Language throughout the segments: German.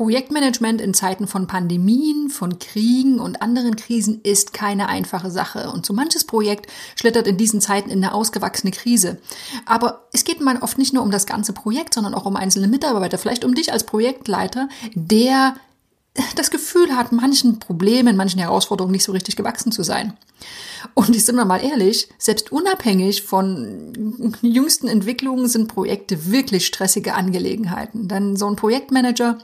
Projektmanagement in Zeiten von Pandemien, von Kriegen und anderen Krisen ist keine einfache Sache. Und so manches Projekt schlittert in diesen Zeiten in eine ausgewachsene Krise. Aber es geht mal oft nicht nur um das ganze Projekt, sondern auch um einzelne Mitarbeiter, vielleicht um dich als Projektleiter, der das Gefühl hat, manchen Problemen, manchen Herausforderungen nicht so richtig gewachsen zu sein. Und ich sind wir mal ehrlich, selbst unabhängig von jüngsten Entwicklungen sind Projekte wirklich stressige Angelegenheiten. Denn so ein Projektmanager,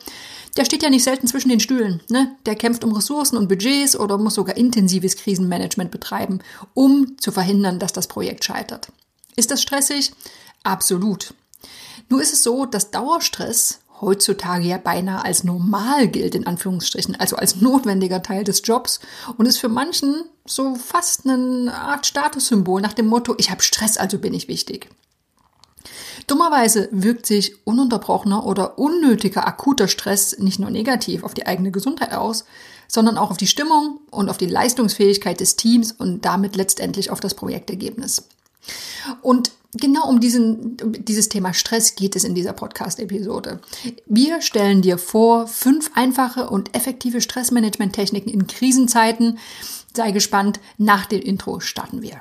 der steht ja nicht selten zwischen den Stühlen. Ne? Der kämpft um Ressourcen und Budgets oder muss sogar intensives Krisenmanagement betreiben, um zu verhindern, dass das Projekt scheitert. Ist das stressig? Absolut. Nur ist es so, dass Dauerstress heutzutage ja beinahe als normal gilt, in Anführungsstrichen, also als notwendiger Teil des Jobs und ist für manchen so fast eine Art Statussymbol nach dem Motto, ich habe Stress, also bin ich wichtig. Dummerweise wirkt sich ununterbrochener oder unnötiger akuter Stress nicht nur negativ auf die eigene Gesundheit aus, sondern auch auf die Stimmung und auf die Leistungsfähigkeit des Teams und damit letztendlich auf das Projektergebnis. Und genau um diesen, um dieses Thema Stress geht es in dieser Podcast-Episode. Wir stellen dir vor fünf einfache und effektive Stressmanagement-Techniken in Krisenzeiten. Sei gespannt. Nach dem Intro starten wir.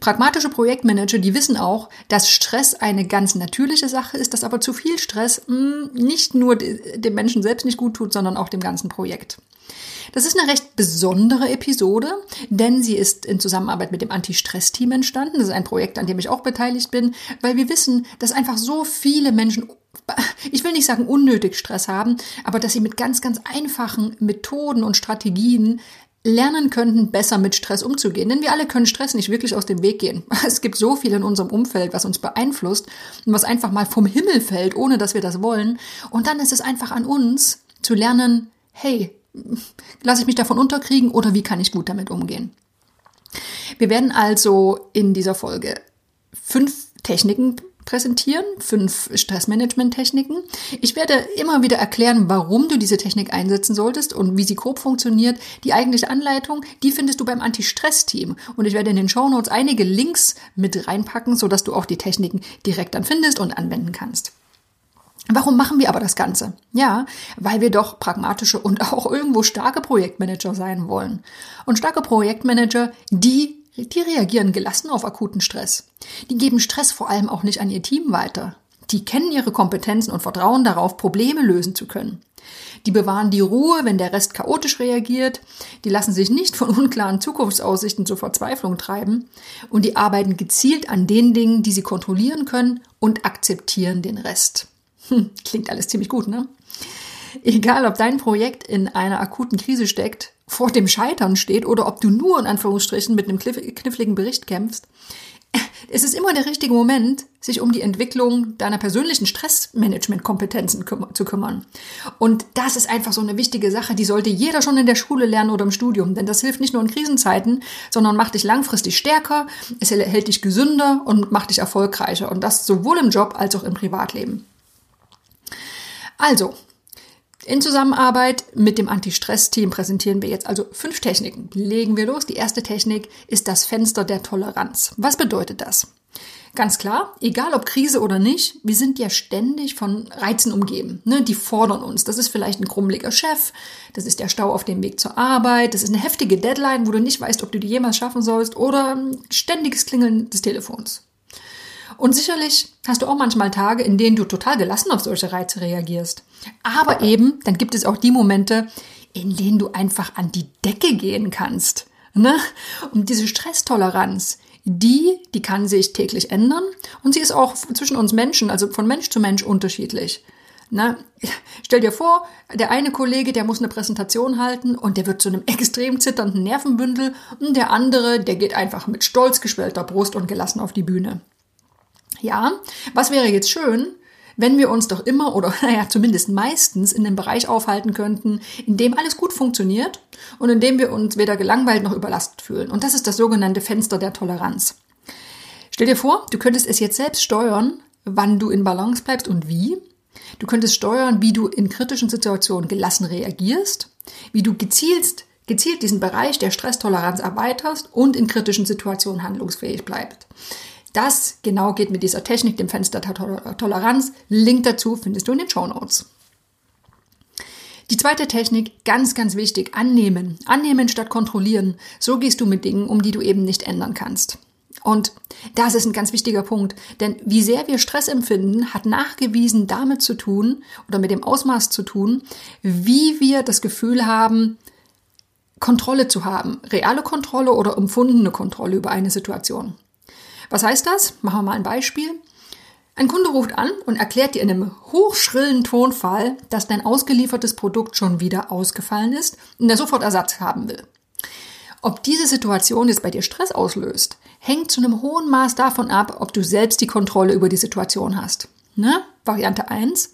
Pragmatische Projektmanager, die wissen auch, dass Stress eine ganz natürliche Sache ist, dass aber zu viel Stress mh, hm, nicht nur dem Menschen selbst nicht gut tut, sondern auch dem ganzen Projekt. Das ist eine recht besondere Episode, denn sie ist in Zusammenarbeit mit dem Anti-Stress-Team entstanden. Das ist ein Projekt, an dem ich auch beteiligt bin, weil wir wissen, dass einfach so viele Menschen ich will nicht sagen unnötig Stress haben, aber dass sie mit ganz, ganz einfachen Methoden und Strategien lernen könnten, besser mit Stress umzugehen. Denn wir alle können Stress nicht wirklich aus dem Weg gehen. Es gibt so viel in unserem Umfeld, was uns beeinflusst und was einfach mal vom Himmel fällt, ohne dass wir das wollen. Und dann ist es einfach an uns zu lernen, hey, lasse ich mich davon unterkriegen oder wie kann ich gut damit umgehen? Wir werden also in dieser Folge fünf Techniken präsentieren, fünf Stressmanagement-Techniken. Ich werde immer wieder erklären, warum du diese Technik einsetzen solltest und wie sie grob funktioniert. Die eigentliche Anleitung, die findest du beim Anti-Stress-Team. Und ich werde in den Show Notes einige Links mit reinpacken, sodass du auch die Techniken direkt dann findest und anwenden kannst. Warum machen wir aber das Ganze? Ja, weil wir doch pragmatische und auch irgendwo starke Projektmanager sein wollen. Und starke Projektmanager, die die reagieren gelassen auf akuten Stress. Die geben Stress vor allem auch nicht an ihr Team weiter. Die kennen ihre Kompetenzen und vertrauen darauf, Probleme lösen zu können. Die bewahren die Ruhe, wenn der Rest chaotisch reagiert. Die lassen sich nicht von unklaren Zukunftsaussichten zur Verzweiflung treiben. Und die arbeiten gezielt an den Dingen, die sie kontrollieren können und akzeptieren den Rest. Hm, klingt alles ziemlich gut, ne? Egal, ob dein Projekt in einer akuten Krise steckt, vor dem Scheitern steht oder ob du nur in Anführungsstrichen mit einem kniffligen Bericht kämpfst, es ist immer der richtige Moment, sich um die Entwicklung deiner persönlichen Stressmanagement-Kompetenzen zu kümmern. Und das ist einfach so eine wichtige Sache, die sollte jeder schon in der Schule lernen oder im Studium, denn das hilft nicht nur in Krisenzeiten, sondern macht dich langfristig stärker, es hält dich gesünder und macht dich erfolgreicher und das sowohl im Job als auch im Privatleben. Also, in Zusammenarbeit mit dem Anti-Stress-Team präsentieren wir jetzt also fünf Techniken. Legen wir los. Die erste Technik ist das Fenster der Toleranz. Was bedeutet das? Ganz klar, egal ob Krise oder nicht, wir sind ja ständig von Reizen umgeben. Ne? Die fordern uns. Das ist vielleicht ein krummeliger Chef, das ist der Stau auf dem Weg zur Arbeit, das ist eine heftige Deadline, wo du nicht weißt, ob du die jemals schaffen sollst, oder ständiges Klingeln des Telefons. Und sicherlich hast du auch manchmal Tage, in denen du total gelassen auf solche Reize reagierst. Aber eben, dann gibt es auch die Momente, in denen du einfach an die Decke gehen kannst. Ne? Und diese Stresstoleranz, die, die kann sich täglich ändern und sie ist auch zwischen uns Menschen, also von Mensch zu Mensch unterschiedlich. Na, stell dir vor, der eine Kollege, der muss eine Präsentation halten und der wird zu einem extrem zitternden Nervenbündel und der andere, der geht einfach mit stolz geschwellter Brust und gelassen auf die Bühne. Ja, was wäre jetzt schön, wenn wir uns doch immer oder naja, zumindest meistens in einem Bereich aufhalten könnten, in dem alles gut funktioniert und in dem wir uns weder gelangweilt noch überlastet fühlen. Und das ist das sogenannte Fenster der Toleranz. Stell dir vor, du könntest es jetzt selbst steuern, wann du in Balance bleibst und wie. Du könntest steuern, wie du in kritischen Situationen gelassen reagierst, wie du gezielt, gezielt diesen Bereich der Stresstoleranz erweiterst und in kritischen Situationen handlungsfähig bleibst. Das genau geht mit dieser Technik, dem Fenster Toleranz. Link dazu findest du in den Show Notes. Die zweite Technik, ganz, ganz wichtig, annehmen. Annehmen statt kontrollieren. So gehst du mit Dingen um, die du eben nicht ändern kannst. Und das ist ein ganz wichtiger Punkt, denn wie sehr wir Stress empfinden, hat nachgewiesen damit zu tun oder mit dem Ausmaß zu tun, wie wir das Gefühl haben, Kontrolle zu haben, reale Kontrolle oder empfundene Kontrolle über eine Situation. Was heißt das? Machen wir mal ein Beispiel. Ein Kunde ruft an und erklärt dir in einem hochschrillen Tonfall, dass dein ausgeliefertes Produkt schon wieder ausgefallen ist und er sofort Ersatz haben will. Ob diese Situation jetzt bei dir Stress auslöst, hängt zu einem hohen Maß davon ab, ob du selbst die Kontrolle über die Situation hast. Ne? Variante 1.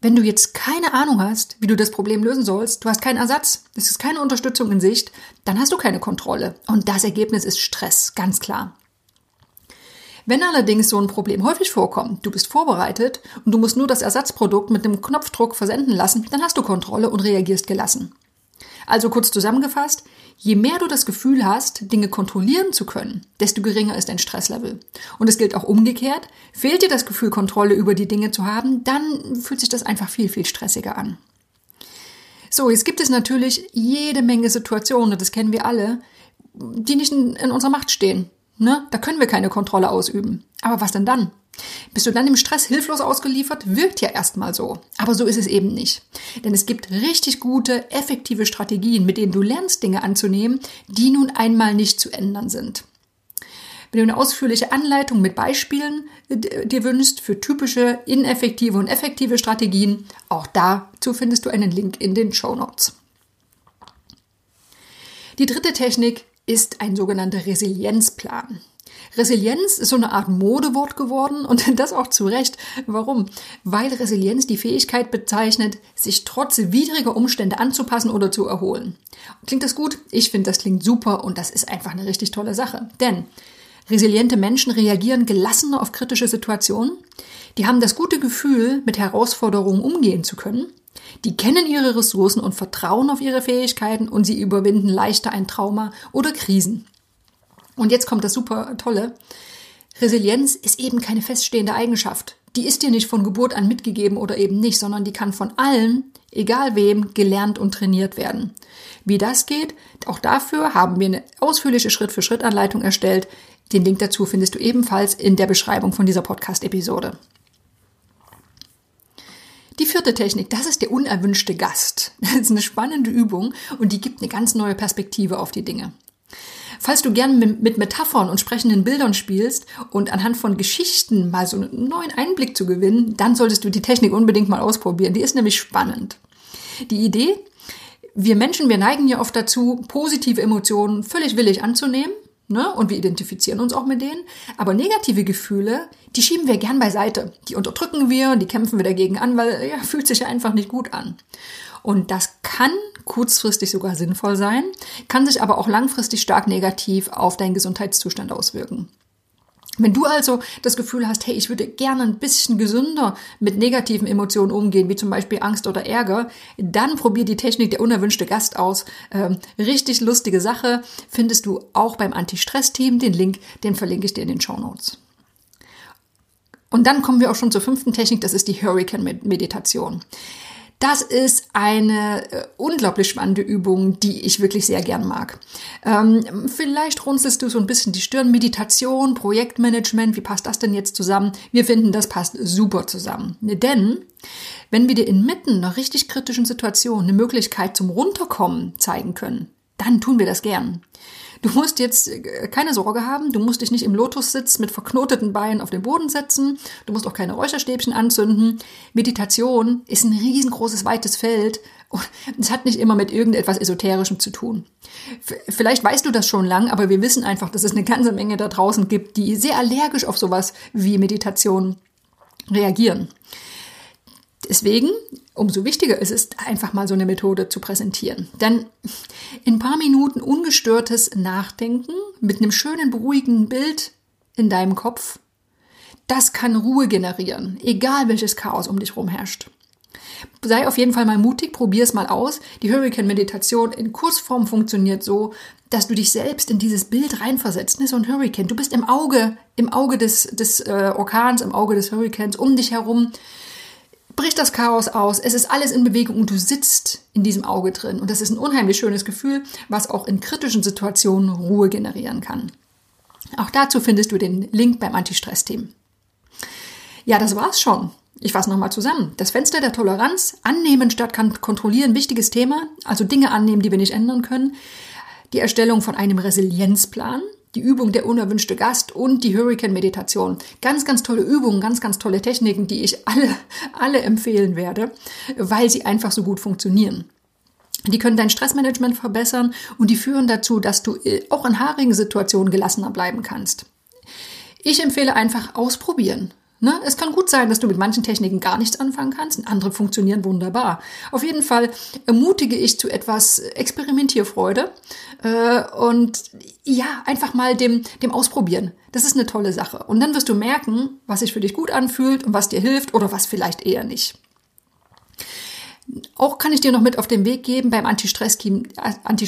Wenn du jetzt keine Ahnung hast, wie du das Problem lösen sollst, du hast keinen Ersatz, es ist keine Unterstützung in Sicht, dann hast du keine Kontrolle. Und das Ergebnis ist Stress, ganz klar. Wenn allerdings so ein Problem häufig vorkommt, du bist vorbereitet und du musst nur das Ersatzprodukt mit einem Knopfdruck versenden lassen, dann hast du Kontrolle und reagierst gelassen. Also kurz zusammengefasst, je mehr du das Gefühl hast, Dinge kontrollieren zu können, desto geringer ist dein Stresslevel. Und es gilt auch umgekehrt, fehlt dir das Gefühl, Kontrolle über die Dinge zu haben, dann fühlt sich das einfach viel, viel stressiger an. So, jetzt gibt es natürlich jede Menge Situationen, das kennen wir alle, die nicht in, in unserer Macht stehen. Ne? Da können wir keine Kontrolle ausüben. Aber was denn dann? Bist du dann im Stress hilflos ausgeliefert? Wirkt ja erstmal so. Aber so ist es eben nicht. Denn es gibt richtig gute, effektive Strategien, mit denen du lernst, Dinge anzunehmen, die nun einmal nicht zu ändern sind. Wenn du eine ausführliche Anleitung mit Beispielen äh, dir wünschst für typische, ineffektive und effektive Strategien, auch dazu findest du einen Link in den Show Notes. Die dritte Technik ist ein sogenannter Resilienzplan. Resilienz ist so eine Art Modewort geworden und das auch zu Recht. Warum? Weil Resilienz die Fähigkeit bezeichnet, sich trotz widriger Umstände anzupassen oder zu erholen. Klingt das gut? Ich finde, das klingt super und das ist einfach eine richtig tolle Sache. Denn resiliente Menschen reagieren gelassener auf kritische Situationen. Die haben das gute Gefühl, mit Herausforderungen umgehen zu können die kennen ihre Ressourcen und vertrauen auf ihre Fähigkeiten und sie überwinden leichter ein Trauma oder Krisen. Und jetzt kommt das super tolle. Resilienz ist eben keine feststehende Eigenschaft. Die ist dir nicht von Geburt an mitgegeben oder eben nicht, sondern die kann von allen, egal wem, gelernt und trainiert werden. Wie das geht, auch dafür haben wir eine ausführliche Schritt-für-Schritt-Anleitung erstellt. Den Link dazu findest du ebenfalls in der Beschreibung von dieser Podcast-Episode. Die vierte Technik, das ist der unerwünschte Gast. Das ist eine spannende Übung und die gibt eine ganz neue Perspektive auf die Dinge. Falls du gern mit Metaphern und sprechenden Bildern spielst und anhand von Geschichten mal so einen neuen Einblick zu gewinnen, dann solltest du die Technik unbedingt mal ausprobieren. Die ist nämlich spannend. Die Idee, wir Menschen, wir neigen ja oft dazu, positive Emotionen völlig willig anzunehmen Ne? Und wir identifizieren uns auch mit denen. Aber negative Gefühle, die schieben wir gern beiseite. Die unterdrücken wir, die kämpfen wir dagegen an, weil ja, fühlt sich einfach nicht gut an. Und das kann kurzfristig sogar sinnvoll sein, kann sich aber auch langfristig stark negativ auf deinen Gesundheitszustand auswirken. Wenn du also das Gefühl hast, hey, ich würde gerne ein bisschen gesünder mit negativen Emotionen umgehen, wie zum Beispiel Angst oder Ärger, dann probier die Technik der unerwünschte Gast aus. Ähm, richtig lustige Sache findest du auch beim Anti-Stress-Team. Den Link, den verlinke ich dir in den Show Notes. Und dann kommen wir auch schon zur fünften Technik, das ist die Hurricane-Meditation. Das ist eine äh, unglaublich spannende Übung, die ich wirklich sehr gern mag. Ähm, vielleicht runzelst du so ein bisschen die Stirn. Meditation, Projektmanagement, wie passt das denn jetzt zusammen? Wir finden, das passt super zusammen. Denn wenn wir dir inmitten einer richtig kritischen Situation eine Möglichkeit zum Runterkommen zeigen können, dann tun wir das gern. Du musst jetzt äh, keine Sorge haben, du musst dich nicht im Lotussitz mit verknoteten Beinen auf den Boden setzen, du musst auch keine Räucherstäbchen anzünden. Meditation ist ein riesengroßes, weites Feld und es hat nicht immer mit irgendetwas Esoterischem zu tun. Vielleicht weißt du das schon lang, aber wir wissen einfach, dass es eine ganze Menge da draußen gibt, die sehr allergisch auf sowas wie Meditation reagieren. Deswegen, umso wichtiger ist es, einfach mal so eine Methode zu präsentieren. Denn in ein paar Minuten ungestörtes Nachdenken mit einem schönen, beruhigenden Bild in deinem Kopf, das kann Ruhe generieren, egal welches Chaos um dich herum herrscht. Sei auf jeden Fall mal mutig, probier es mal aus. Die Hurricane-Meditation in Kursform funktioniert so, dass du dich selbst in dieses Bild reinversetzt. Ne? So ein Hurricane. Du bist im Auge, im Auge des, des äh, Orkans, im Auge des Hurrikans um dich herum bricht das Chaos aus, es ist alles in Bewegung und du sitzt in diesem Auge drin. Und das ist ein unheimlich schönes Gefühl, was auch in kritischen Situationen Ruhe generieren kann. Auch dazu findest du den Link beim Anti-Stress-Team. Ja, das war's schon. Ich fasse nochmal zusammen. Das Fenster der Toleranz, annehmen statt kontrollieren, wichtiges Thema, also Dinge annehmen, die wir nicht ändern können. Die Erstellung von einem Resilienzplan, die Übung der unerwünschte Gast und die Hurricane-Meditation. Ganz, ganz tolle Übungen, ganz, ganz tolle Techniken, die ich alle, alle empfehlen werde, weil sie einfach so gut funktionieren. Die können dein Stressmanagement verbessern und die führen dazu, dass du äh, auch in haarigen Situationen gelassener bleiben kannst. Ich empfehle einfach ausprobieren. Ne? Es kann gut sein, dass du mit manchen Techniken gar nichts anfangen kannst andere funktionieren wunderbar. Auf jeden Fall ermutige ich zu etwas Experimentierfreude äh, und ja, einfach mal dem, dem Ausprobieren. Das ist eine tolle Sache. Und dann wirst du merken, was sich für dich gut anfühlt und was dir hilft oder was vielleicht eher nicht. Auch kann ich dir noch mit auf den Weg geben, beim Anti-Stress-Team Anti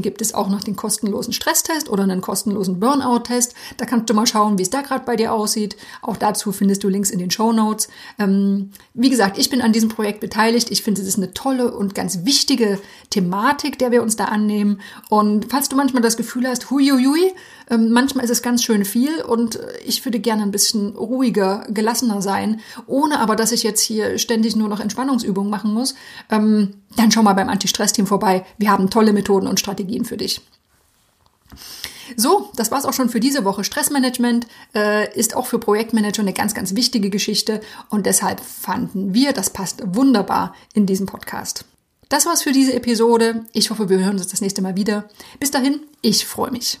gibt es auch noch den kostenlosen Stresstest oder einen kostenlosen Burnout-Test. Da kannst du mal schauen, wie es da gerade bei dir aussieht. Auch dazu findest du Links in den Show Notes. Ähm, wie gesagt, ich bin an diesem Projekt beteiligt. Ich finde, es ist eine tolle und ganz wichtige Thematik, der wir uns da annehmen. Und falls du manchmal das Gefühl hast, huiuiui, ähm, manchmal ist es ganz schön viel und ich würde gerne ein bisschen ruhiger, gelassener sein, ohne aber, dass ich jetzt hier ständig nur noch Entspannungsübungen machen muss, ähm, dann schau mal beim Anti-Stress-Team vorbei. Wir haben tolle Methoden und Strategien für dich. So, das war's auch schon für diese Woche. Stressmanagement äh, ist auch für Projektmanager eine ganz, ganz wichtige Geschichte und deshalb fanden wir, das passt wunderbar in diesem Podcast. Das war's für diese Episode. Ich hoffe, wir hören uns das nächste Mal wieder. Bis dahin, ich freue mich.